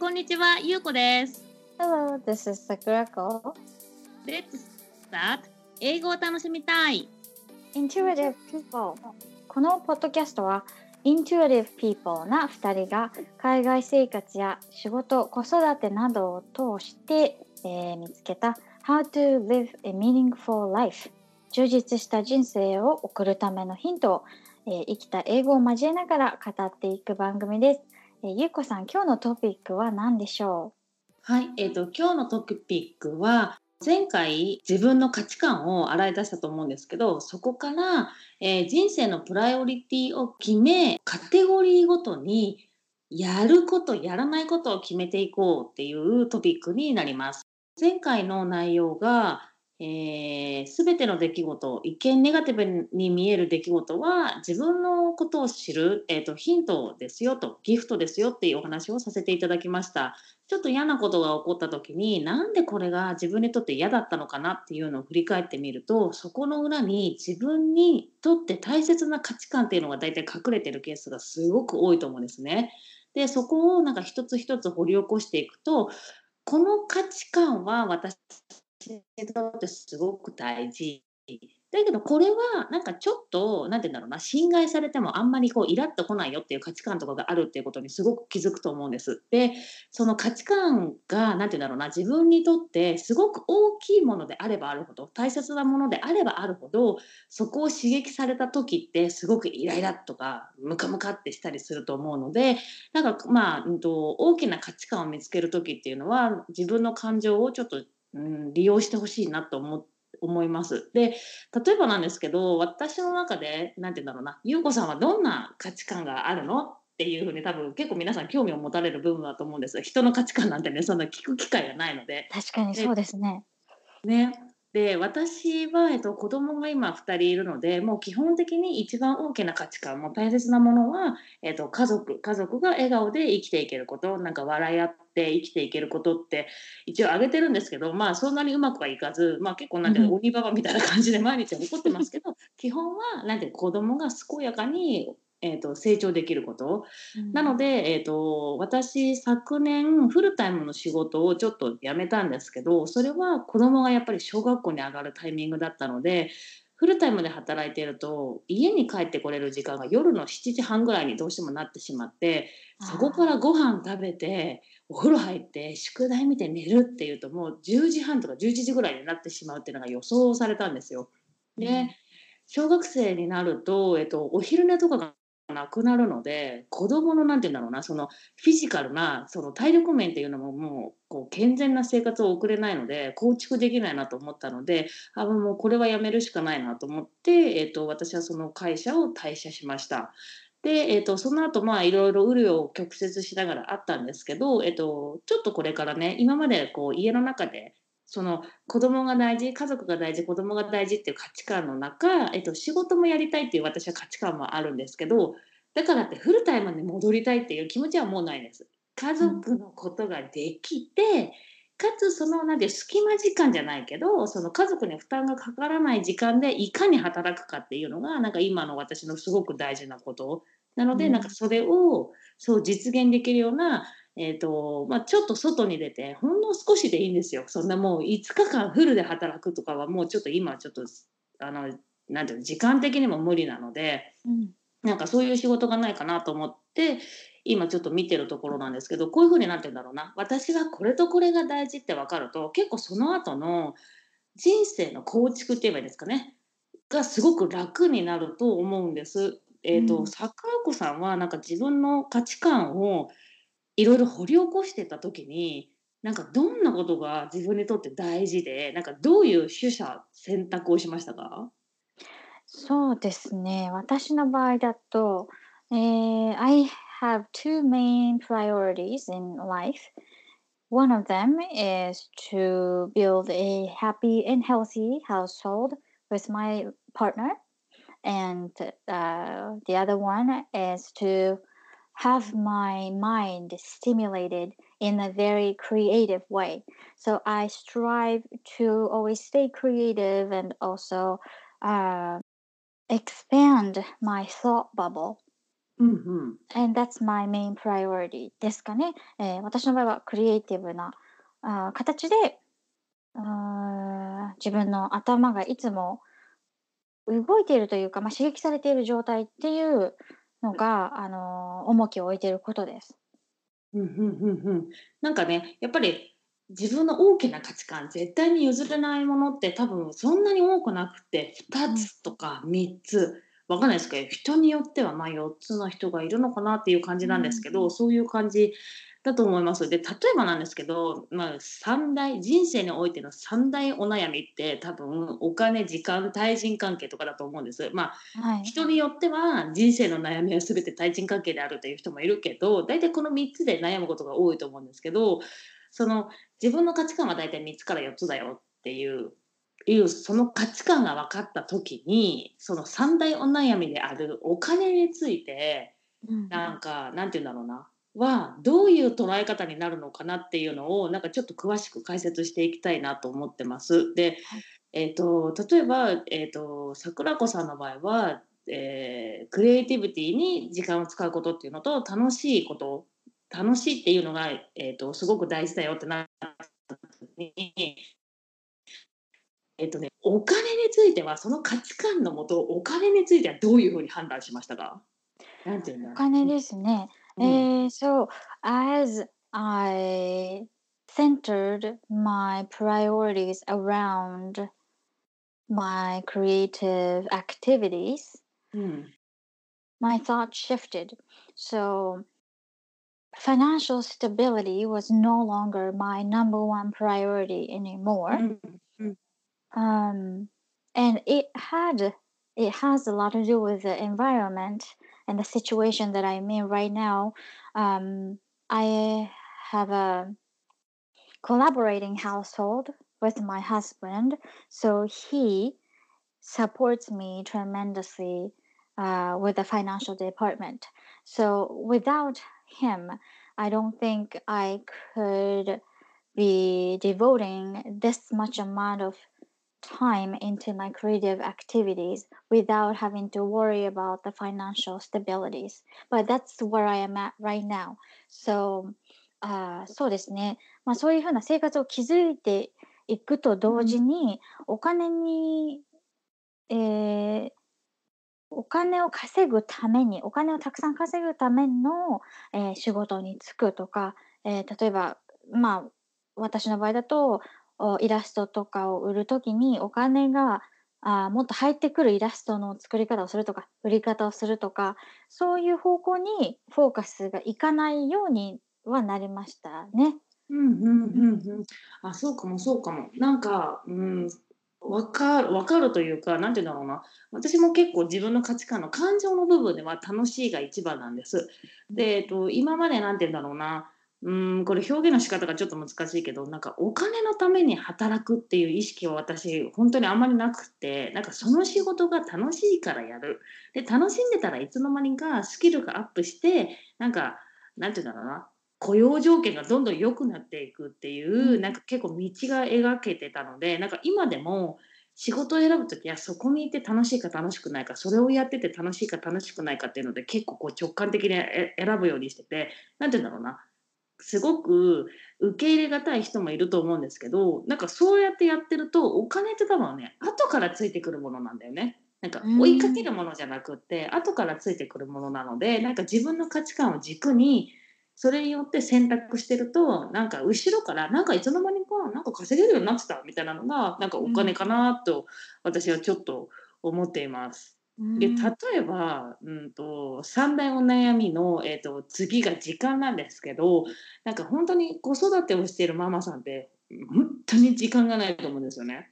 こんにちは、ゆうこです。Hello, this is Sakurako. Let's start 英語を楽しみたい。Intuitive People このポッドキャストは Intuitive People な2人が海外生活や仕事、子育てなどを通して、えー見つけた How to live a meaningful life 充実した人生を送るためのヒントを、えー生きた英語を交えながら語っていく番組です。えゆうこさん、今日のトピックは何でしょう？はい、えっ、と今日のトピックは前回自分の価値観を洗い出したと思うんですけど、そこから、えー人生のプライオリティを決め、カテゴリーごとにやることやらないことを決めていこうっていうトピックになります。前回の内容がすべ、全ての出来事一見ネガティブに見える出来事は自分のことを知る、えー、とヒントですよとギフトですよっていうお話をさせていただきました。ちょっと嫌なことが起こった時になんでこれが自分にとって嫌だったのかなっていうのを振り返ってみるとそこの裏に自分にとって大切な価値観っていうのが大体隠れてるケースがすごく多いと思うんですね。でそこをなんか一つ一つ掘り起こしていくとこの価値観は私ってすごく大事。だけどこれはなんかちょっと何て言うんだろうな侵害されてもあんまりこうイラッとこないよっていう価値観とかがあるっていうことにすごく気づくと思うんです。でその価値観が何て言うんだろうな自分にとってすごく大きいものであればあるほど大切なものであればあるほどそこを刺激された時ってすごくイライラとかムカムカってしたりすると思うのでなんかまあ、うん、と大きな価値観を見つける時っていうのは自分の感情をちょっと、うん、利用してほしいなと思って。思いますで例えばなんですけど私の中で何て言うんだろうな優子さんはどんな価値観があるの？っていうふうに多分結構皆さん興味を持たれる部分だと思うんです人の価値観なんてねそんな聞く機会がないので。確かにそうですね。ねで私は、えっと、子供が今2人いるのでもう基本的に一番大きな価値観も大切なものは、えっと、家族家族が笑顔で生きていけることなんか笑い合って生きていけることって一応挙げてるんですけどまあそんなにうまくはいかず、まあ、結構なんていうの、うん。鬼ババみたいな感じで毎日怒ってますけど 基本はなんていうの子供が健やかに、えっと、成長できること。なので、えー、と私昨年フルタイムの仕事をちょっと辞めたんですけどそれは子供がやっぱり小学校に上がるタイミングだったのでフルタイムで働いていると家に帰ってこれる時間が夜の7時半ぐらいにどうしてもなってしまってそこからご飯食べてお風呂入って宿題見て寝るっていうともう10時半とか11時ぐらいになってしまうっていうのが予想されたんですよ。で、小学生になると、えっと、お昼寝とかがなくなるので子供のなんて言うんだろうなそのフィジカルなその体力面っていうのももうこう健全な生活を送れないので構築できないなと思ったのであもうこれはやめるしかないなと思って、えっと、私はその会社を退社しました。で、えっと、その後まあいろいろ紆余曲折しながらあったんですけど、えっと、ちょっとこれからね今までこう家の中でその子供が大事家族が大事子供が大事っていう価値観の中、えっと、仕事もやりたいっていう私は価値観もあるんですけどだからってフルタイムに戻りたいっていう気持ちはもうないです。家族のことができて、かつそのなんていう隙間時間じゃないけどその家族に負担がかからない時間でいかに働くかっていうのがなんか今の私のすごく大事なことなので、うんなんかそれをそう実現できるようなえーとまあ、ちょっと外に出てほんの少しでいいんですよ。そんなもう5日間フルで働くとかはもうちょっと今はちょっとあのなんていうの時間的にも無理なのでうんなんかそういう仕事がないかなと思って今ちょっと見てるところなんですけどこういうふうになってるんだろうな私はこれとこれが大事って分かると結構その後の人生の構築って言えばいいですかねがすごく楽になると思うんです。えーとうん桜子さんはなんか自分の価値観をいろいろ掘り起こしてた時になんかどんなことが自分にとって大事でなんかどういう取捨選択をしましたか？そうですね。私の場合だと、えー have two main priorities in life. One of them is to build a happy and healthy household with my partner. And uh, the other one is to have my mind stimulated in a very creative way. So I strive to always stay creative and also uh, expand my thought bubble うんうん。And that's my main priority ですかね。えー私の場合はクリエイティブなあー形であー自分の頭がいつも動いているというか、まあ、刺激されている状態っていうのが、あのー重きを置いていることです。うんうんうんうん。なんかね、やっぱり自分の大きな価値観、絶対に譲れないものって多分そんなに多くなくて、2つとか3つ、わかんないですけど、人によってはまあ4つの人がいるのかなっていう感じなんですけど、そういう感じだと思います。で、例えばなんですけど、まあ、三大、人生においての三大お悩みって多分お金、時間、対人関係とかだと思うんです。まあはい。人によっては人生の悩みは全て対人関係であるという人もいるけど大体この3つで悩むことが多いと思うんですけどその自分の価値観は大体3つから4つだよっていういうその価値観が分かった時にその三大お悩みであるお金についてうんなんかなんて言うんだろうなはどういう捉え方になるのかなっていうのをなんかちょっと詳しく解説していきたいなと思ってます。で、はいえー、と例えば、えー、と桜子さんの場合は、えークリエイティビティに時間を使うことっていうのと楽しいこと楽しいっていうのが、えー、とすごく大事だよってなった時に。えっとね、お金についてはその価値観のもとお金についてはどういうふうに判断しましたかなんていうんだお金ですね。うんえー so, as I centered my priorities around my creative activities, うん、my thought shifted. So, financial stability was no longer my number one priority anymore. うん、Um, and it had it has a lot to do with the environment and the situation that I'm in right now. Um, I have a collaborating household with my husband, so he supports me tremendously uh, with the financial department. So without him, I don't think I could be devoting this much amount of time into my creative activities without having to worry about the financial stabilities. But that's where I am at right now. So, あーそうですね。まあそういうふうな生活を築いていくと同時に、お金に、えーお金を稼ぐために、お金をたくさん稼ぐための、えー仕事に就くとか、えー例えば、まあ、私の場合だと、イラストとかを売るときにお金があもっと入ってくるイラストの作り方をするとか売り方をするとかそういう方向にフォーカスがいかないようにはなりましたね。うんうんうんうん。あ、そうかもそうかも。なんか、うん、わかる、わかるというか、なんて言うんだろうな。私も結構自分の価値観の感情の部分では楽しいが一番なんです。で、えっと、今までなんて言うんだろうな。うん、これ表現の仕方がちょっと難しいけど、なんかお金のために働くっていう意識は私、本当にあんまりなくて、なんかその仕事が楽しいからやる。で、楽しんでたらいつの間にかスキルがアップして、なんか、なんて言うんだろうな。雇用条件がどんどん良くなっていくっていう、うんなんか結構道が描けてたのでなんか今でも仕事を選ぶ時はそこにいて楽しいか楽しくないかそれをやってて楽しいか楽しくないかっていうので結構こう直感的にえ選ぶようにしててなんて言うんだろうなすごく受け入れがたい人もいると思うんですけどなんかそうやってやってるとお金って多分ね後からついてくるものなんだよね。なんか追いかけるものじゃなくって後からついてくるものなのでなんか自分の価値観を軸にそれによって選択してるとなんか後ろからなんかいつの間にかなんか稼げるようになってたみたいなのがなんかお金かなと私はちょっと思っています。で例えば、うん、と三大お悩みの、えー、と次が時間なんですけどなんか本当に子育てをしているママさんって本当に時間がないと思うんですよね。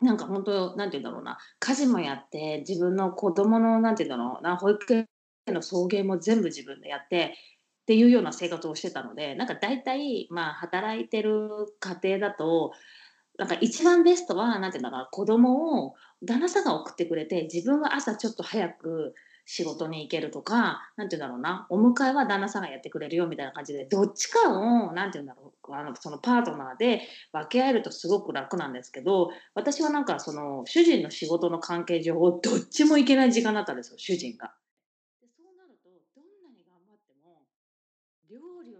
なんか本当なんて言うんだろうな家事もやって自分の子供のなんて言うんだろうな保育園の送迎も全部自分でやってっていうような生活をしてたのでなんか大体まあ働いてる家庭だとなんか一番ベストはなんて言うんだろう子供を旦那さんが送ってくれて自分は朝ちょっと早く仕事に行けるとかなんて言うんだろうなお迎えは旦那さんがやってくれるよみたいな感じでどっちかをなんて言うんだろうあのそのパートナーで分け合えるとすごく楽なんですけど私はなんかその主人の仕事の関係上どっちも行けない時間だったんですよ主人が。でそうなるとど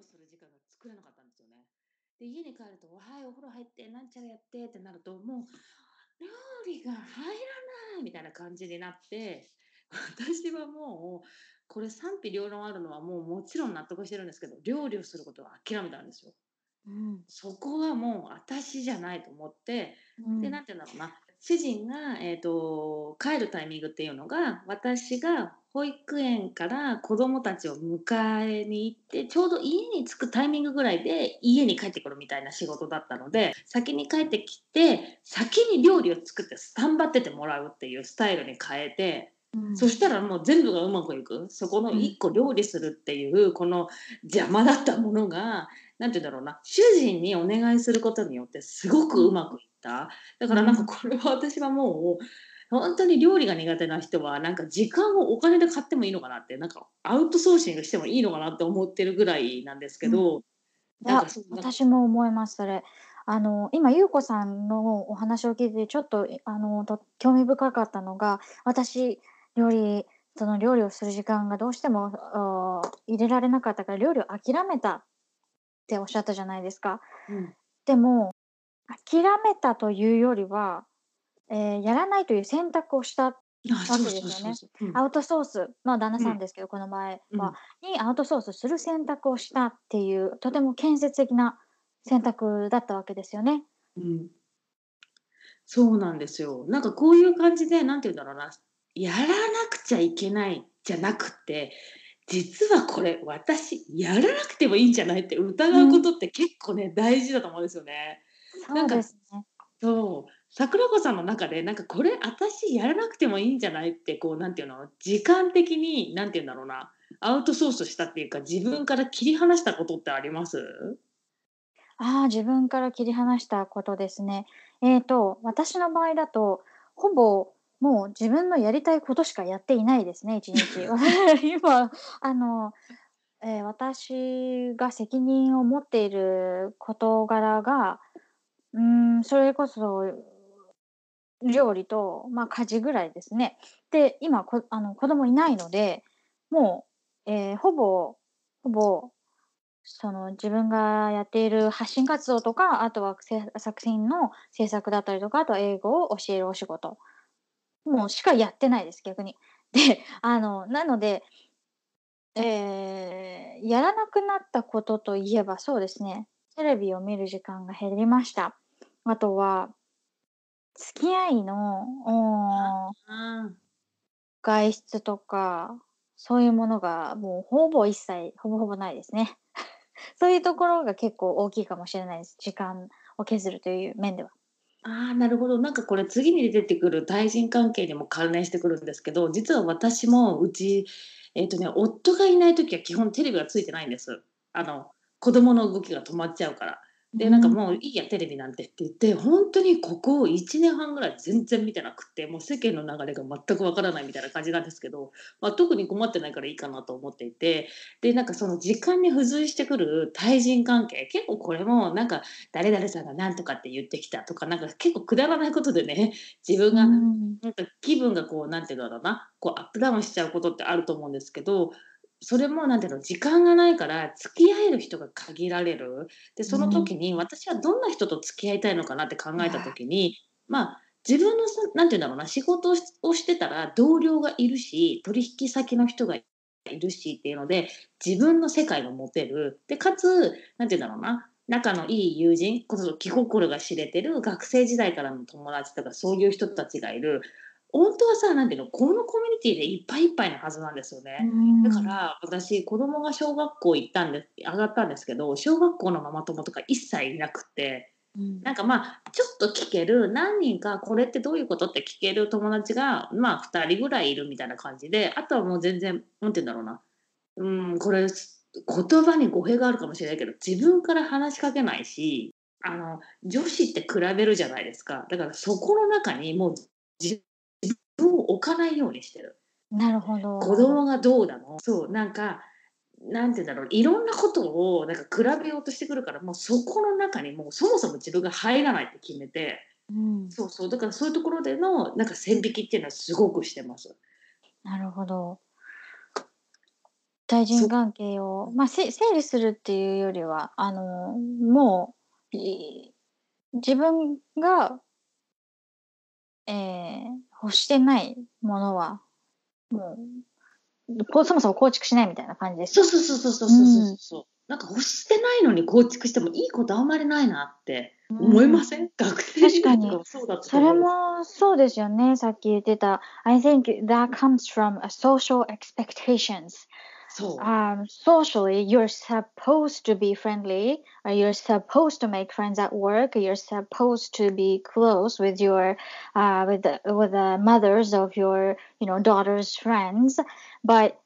する時間が作れなかったんですよね。で家に帰ると「はいお風呂入ってなんちゃらやって」ってなるともう料理が入らないみたいな感じになって私はもうこれ賛否両論あるのはもうもちろん納得してるんですけど料理をすることは諦めたんですよ。うん。そこはもう私じゃないと思ってうん。でなんて言うんだろうな。主人が、えー、と帰るタイミングっていうのが私が保育園から子供たちを迎えに行ってちょうど家に着くタイミングぐらいで家に帰ってくるみたいな仕事だったので先に帰ってきて先に料理を作ってスタンバっててもらうっていうスタイルに変えて。うん。そしたらもう全部がうまくいく。そこの1個料理するっていうこの邪魔だったものが何て言うんだろうな。主人にお願いすることによってすごくうまくいった。だからなんかこれは私はもう本当に料理が苦手な人はなんか時間をお金で買ってもいいのかなってなんかアウトソーシングしてもいいのかなって思ってるぐらいなんですけど、うなんか私も思いますそれ。あの今優子さんのお話を聞いてちょっとあのと興味深かったのが私料理その料理をする時間がどうしても入れられなかったから料理を諦めたっておっしゃったじゃないですか。うん。でも諦めたというよりは、えーやらないという選択をしたわけですよね。アウトソースまあ旦那さんですけど、この前は、にアウトソースする選択をしたっていうとても建設的な選択だったわけですよね。うん、そうなんですよ。なんかこういう感じで、なんて言うんだろうな、やらなくちゃいけないじゃなくて、実はこれ私やらなくてもいいんじゃないって疑うことって結構ね、大事だと思うんですよね。そうですね。そう桜子さんの中でなんかこれ私やらなくてもいいんじゃない？ってこうなんていうの？時間的になんていうんだろうなアウトソースしたっていうか自分から切り離したことってあります？ああ、自分から切り離したことですね。えーと、私の場合だと、ほぼもう自分のやりたいことしかやっていないですね、一日。今、あの、えー私が責任を持っている事柄が、うーん、それこそ料理と、まあ、家事ぐらいですね。で、今こあの子供いないので、もう、えーほぼ、ほぼ、その自分がやっている発信活動とか、あとは作品の制作だったりとか、あとは英語を教えるお仕事、もうしかやってないです、逆に。で、あの、なので、えーやらなくなったことといえばそうですね、テレビを見る時間が減りました。あとは、付き合いの、おーあ外出とか、そういうものがもうほぼ一切、ほぼほぼないですね。そういうところが結構大きいかもしれないです。時間を削るという面では。あーなるほどなんかこれ次に出てくる対人関係にも関連してくるんですけど実は私もうち、えっとね、夫がいない時は基本テレビがついてないんですあの子供の動きが止まっちゃうから。でなんかもういいやテレビなんてって言って本当にここ1年半ぐらい全然見てなくってもう世間の流れが全くわからないみたいな感じなんですけど、まあ、特に困ってないからいいかなと思っていてでなんかその時間に付随してくる対人関係結構これもなんか誰々さんが何とかって言ってきたとかなんか結構くだらないことでね自分がうん。なんか気分がこうなんていうんだろうなこうアップダウンしちゃうことってあると思うんですけどそれもなんていうの時間がないから付き合える人が限られる。でその時に私はどんな人と付き合いたいのかなって考えた時にまあ自分のさなんていうんだろうな仕事をしをしてたら同僚がいるし取引先の人がいるしっていうので自分の世界が持てる。でかつなんていうんだろうな仲のいい友人こそ気心が知れてる学生時代からの友達とかそういう人たちがいる本当はさなんていうのこのコミュニティでいっぱいいっぱいなはずなんですよね。だから私子供が小学校行ったんで上がったんですけど小学校のママ友とか一切いなくってうん。なんかまあちょっと聞ける何人かこれってどういうことって聞ける友達がまあ2人ぐらいいるみたいな感じであとはもう全然なんて言うんだろうな。うんこれ言葉に語弊があるかもしれないけど自分から話しかけないしあの女子って比べるじゃないですか。だからそこの中にもう自分を置かないようにしてる。なるほど。子供がどうなの？そうなんかなんて言うんだろういろんなことをなんか比べようとしてくるからもうそこの中にもうそもそも自分が入らないって決めてうん、そうそうだからそういうところでのなんか線引きっていうのはすごくしてます。なるほど。対人関係を、まあ、せ整理するっていうよりは、あの、もう、い自分が、えー欲してないものは、もう、そもそも構築しないみたいな感じです。そうそうそうそうそうそう、うん、なんか欲してないのに構築してもいいことあんまりないなって思いません、うん、学生時代とかそうだったそれもそうですよね。さっき言ってた、I think that comes from a social expectations. そう。 Um, socially, you're supposed to be friendly, or you're supposed to make friends at work, you're supposed to be close with your, uh, with the, with the mothers of your, you know, daughter's friends. But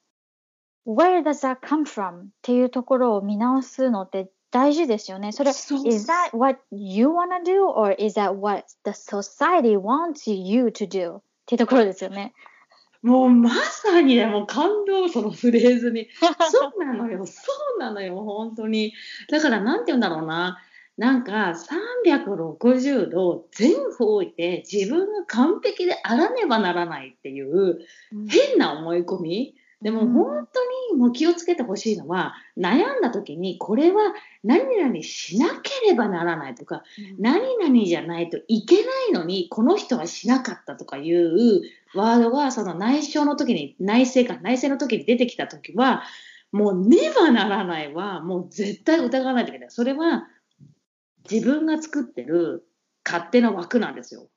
where does that come from? っていうところを見直すのって大事ですよね。それ、そう is that what you want to do, or is that what the society wants you to do? っていうところですよね。 もうまさにね、もう感動、そのフレーズに。そうなのよ、そうなのよ、本当に。だから、なんて言うんだろうな。なんか、360度全方位で自分が完璧であらねばならないっていう変な思い込み。でもうん。本当にもう気をつけてほしいのは、悩んだ時にこれは何々しなければならないとか、何々じゃないといけないのにこの人はしなかったとかいうワードがその内省の時に内政か内政の時に出てきた時はもうねばならないはもう絶対疑わないといけない。それは自分が作ってる勝手な枠なんですよ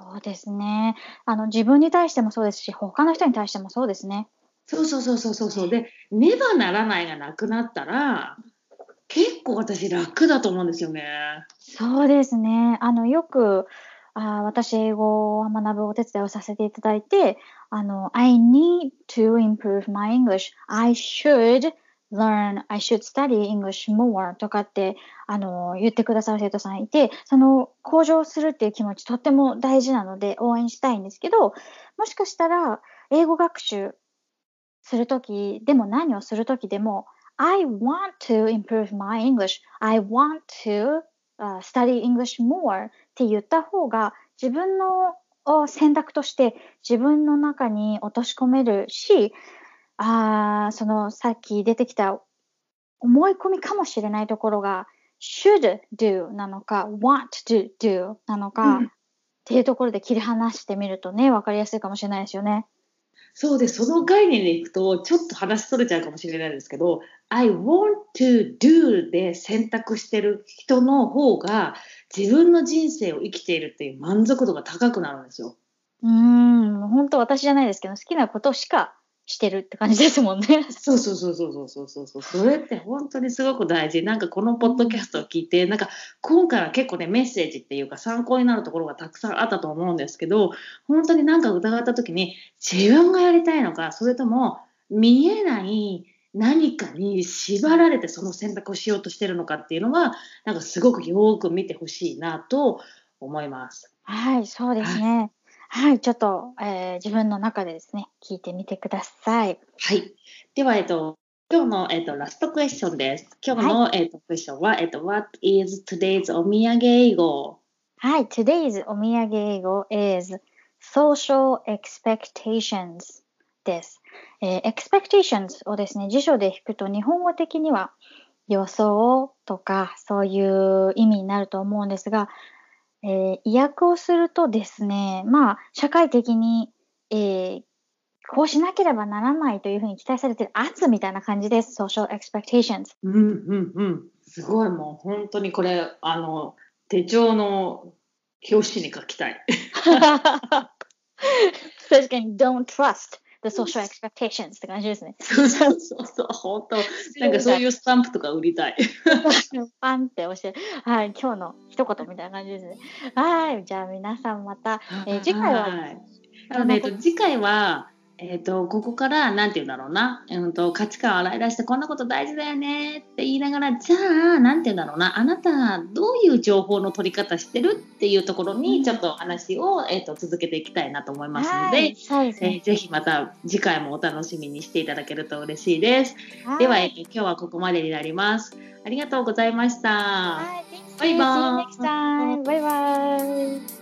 そうですね。あの自分に対してもそうですし、他の人に対してもそうですね。そうそうそうそうそうそうでねばならないがなくなったら結構私楽だと思うんですよねそうですね。あのよくあー私英語を学ぶお手伝いをさせていただいて、あの I need to improve my English. I should learn, I should study English more とかってあの言ってくださる生徒さんいて、その向上するっていう気持ちとっても大事なので応援したいんですけど、もしかしたら英語学習するときでも何をするときでも I want to improve my English. I want to、uh, study English more って言った方が自分の選択として自分の中に落とし込めるし、あーそのさっき出てきた思い込みかもしれないところが should do なのか want to do なのか、うんっていうところで切り離してみるとね、わかりやすいかもしれないですよね。そうで、その概念でいくと、ちょっと話それちゃうかもしれないですけど、I want to do で選択してる人の方が、自分の人生を生きているっていう満足度が高くなるんですよ。うーん、本当私じゃないですけど、好きなことしかしてるって感じですもんね。そうそうそうそうそうそうそうそれって本当にすごく大事。なんかこのポッドキャストを聞いて、なんか今回は結構ね、メッセージっていうか参考になるところがたくさんあったと思うんですけど、本当になんか疑った時に自分がやりたいのか、それとも見えない何かに縛られてその選択をしようとしてるのかっていうのは、なんかすごくよく見てほしいなと思います。はい、そうですね。はいちょっと、えー自分の中でですね、聞いてみてください。はい。では、えっと、今日の、えっと、ラストクエスチョンです。今日の、えっと、クエスチョンは、えっと、What is today's お土産英語？はい、today's お土産英語 is social expectations です。えー expectations をですね、辞書で引くと日本語的には予想とかそういう意味になると思うんですが、えー意訳をするとですね、まあ、社会的に、えーこうしなければならないというふうに期待されている圧みたいな感じです。social expectations。うんうんうん。すごい、もう本当にこれ、あの、手帳の表紙に書きたい。確かに don't trust the social expectations って感じですね。そうそうそう本当。なんかそういうスタンプとか売りたい。パンって押して、はい、今日の一言みたいな感じですね。はい、じゃあ皆さんまた、えー次回ははいなので、えっと、次回は、えっと、ここから、なんて言うんだろうな、うんと、価値観を洗い出して、こんなこと大事だよねって言いながら、じゃあ、なんて言うんだろうな、あなた、どういう情報の取り方してる？っていうところに、ちょっと話を、えっと、続けていきたいなと思いますので、はい、そうですね。えーぜひまた次回もお楽しみにしていただけると嬉しいです。はいでは、えっと今日はここまでになります。ありがとうございました。はい、バイバーイ.バイバイ。